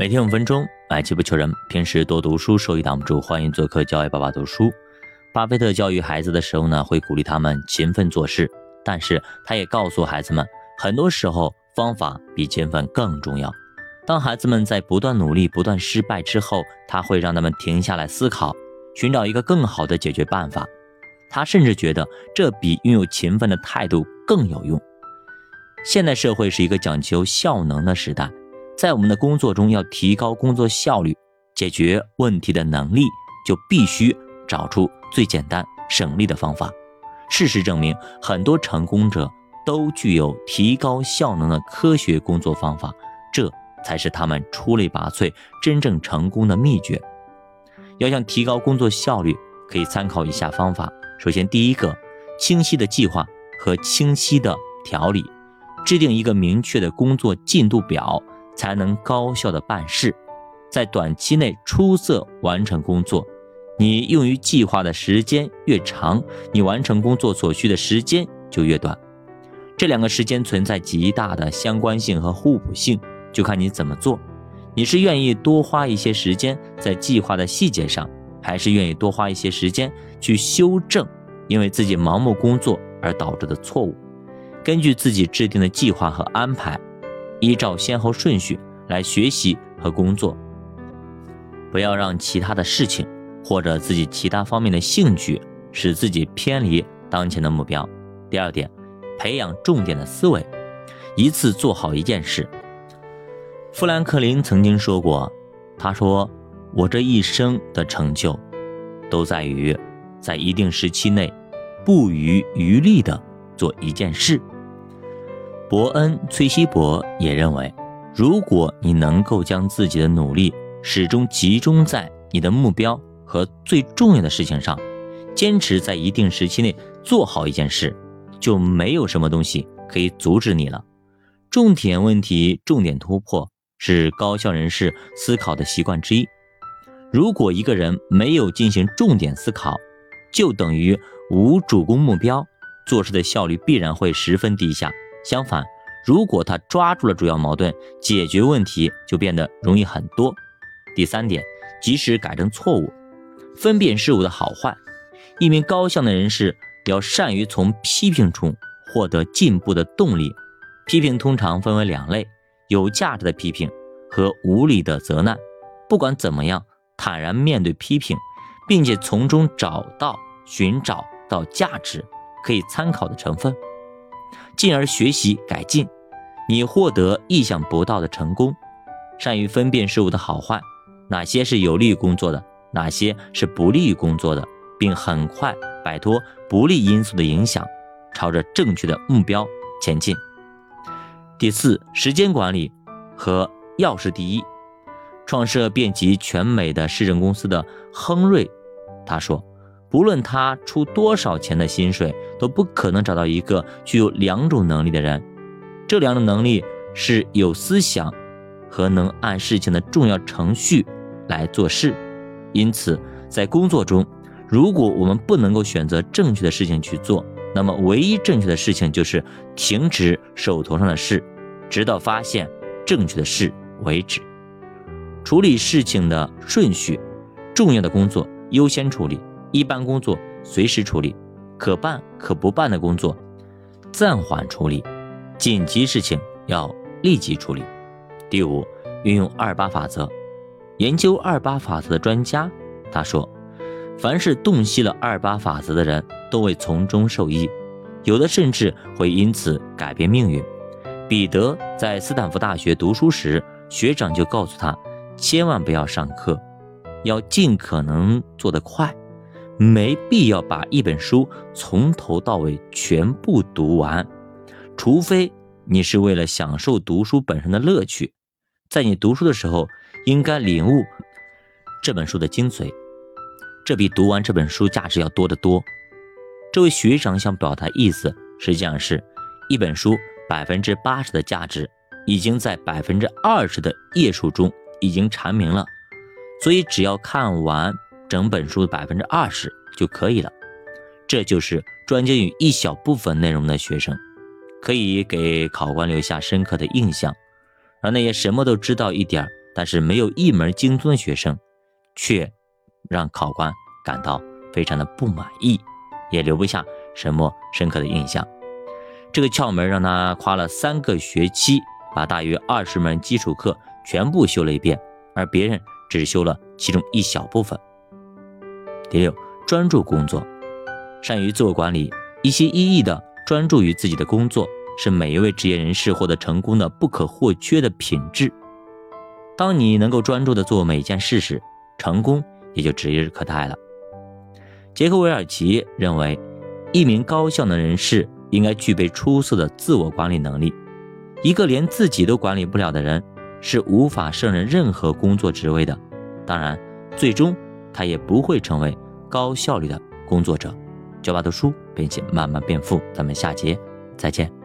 每天五分钟，买气不求人。平时多读书，收益挡不住。欢迎做客教育爸爸读书。巴菲特教育孩子的时候呢，会鼓励他们勤奋做事，但是他也告诉孩子们，很多时候方法比勤奋更重要。当孩子们在不断努力、不断失败之后，他会让他们停下来思考，寻找一个更好的解决办法。他甚至觉得这比拥有勤奋的态度更有用。现代社会是一个讲求效能的时代。在我们的工作中，要提高工作效率、解决问题的能力，就必须找出最简单、省力的方法。事实证明，很多成功者都具有提高效能的科学工作方法，这才是他们出类拔萃、真正成功的秘诀。要想提高工作效率，可以参考以下方法：首先，第一个，清晰的计划和清晰的条理，制定一个明确的工作进度表。才能高效的办事，在短期内出色完成工作。你用于计划的时间越长，你完成工作所需的时间就越短。这两个时间存在极大的相关性和互补性，就看你怎么做。你是愿意多花一些时间在计划的细节上，还是愿意多花一些时间去修正因为自己盲目工作而导致的错误？根据自己制定的计划和安排。依照先后顺序来学习和工作，不要让其他的事情或者自己其他方面的兴趣使自己偏离当前的目标。第二点，培养重点的思维，一次做好一件事。富兰克林曾经说过：“他说，我这一生的成就，都在于在一定时期内不遗余力的做一件事。”伯恩·崔西伯也认为，如果你能够将自己的努力始终集中在你的目标和最重要的事情上，坚持在一定时期内做好一件事，就没有什么东西可以阻止你了。重点问题、重点突破是高效人士思考的习惯之一。如果一个人没有进行重点思考，就等于无主攻目标，做事的效率必然会十分低下。相反，如果他抓住了主要矛盾，解决问题就变得容易很多。第三点，及时改正错误，分辨事物的好坏。一名高效的人士要善于从批评中获得进步的动力。批评通常分为两类：有价值的批评和无理的责难。不管怎么样，坦然面对批评，并且从中找到、寻找到价值可以参考的成分。进而学习改进，你获得意想不到的成功。善于分辨事物的好坏，哪些是有利于工作的，哪些是不利于工作的，并很快摆脱不利因素的影响，朝着正确的目标前进。第四，时间管理和要事第一。创设遍及全美的市政公司的亨瑞，他说。不论他出多少钱的薪水，都不可能找到一个具有两种能力的人。这两种能力是有思想和能按事情的重要程序来做事。因此，在工作中，如果我们不能够选择正确的事情去做，那么唯一正确的事情就是停止手头上的事，直到发现正确的事为止。处理事情的顺序：重要的工作优先处理。一般工作随时处理，可办可不办的工作暂缓处理，紧急事情要立即处理。第五，运用二八法则。研究二八法则的专家他说，凡是洞悉了二八法则的人都会从中受益，有的甚至会因此改变命运。彼得在斯坦福大学读书时，学长就告诉他，千万不要上课，要尽可能做得快。没必要把一本书从头到尾全部读完，除非你是为了享受读书本身的乐趣。在你读书的时候，应该领悟这本书的精髓，这比读完这本书价值要多得多。这位学长想表达意思，实际上是一本书百分之八十的价值已经在百分之二十的页数中已经阐明了，所以只要看完。整本书的百分之二十就可以了，这就是专精于一小部分内容的学生，可以给考官留下深刻的印象；而那些什么都知道一点但是没有一门精通的学生，却让考官感到非常的不满意，也留不下什么深刻的印象。这个窍门让他花了三个学期，把大约二十门基础课全部修了一遍，而别人只修了其中一小部分。第六，专注工作，善于自我管理，一心一意的专注于自己的工作，是每一位职业人士获得成功的不可或缺的品质。当你能够专注的做每件事时，成功也就指日可待了。杰克韦尔奇认为，一名高效的人士。应该具备出色的自我管理能力。一个连自己都管理不了的人，是无法胜任任何工作职位的。当然，最终他也不会成为高效率的工作者。教吧读书，并且慢慢变富。咱们下节再见。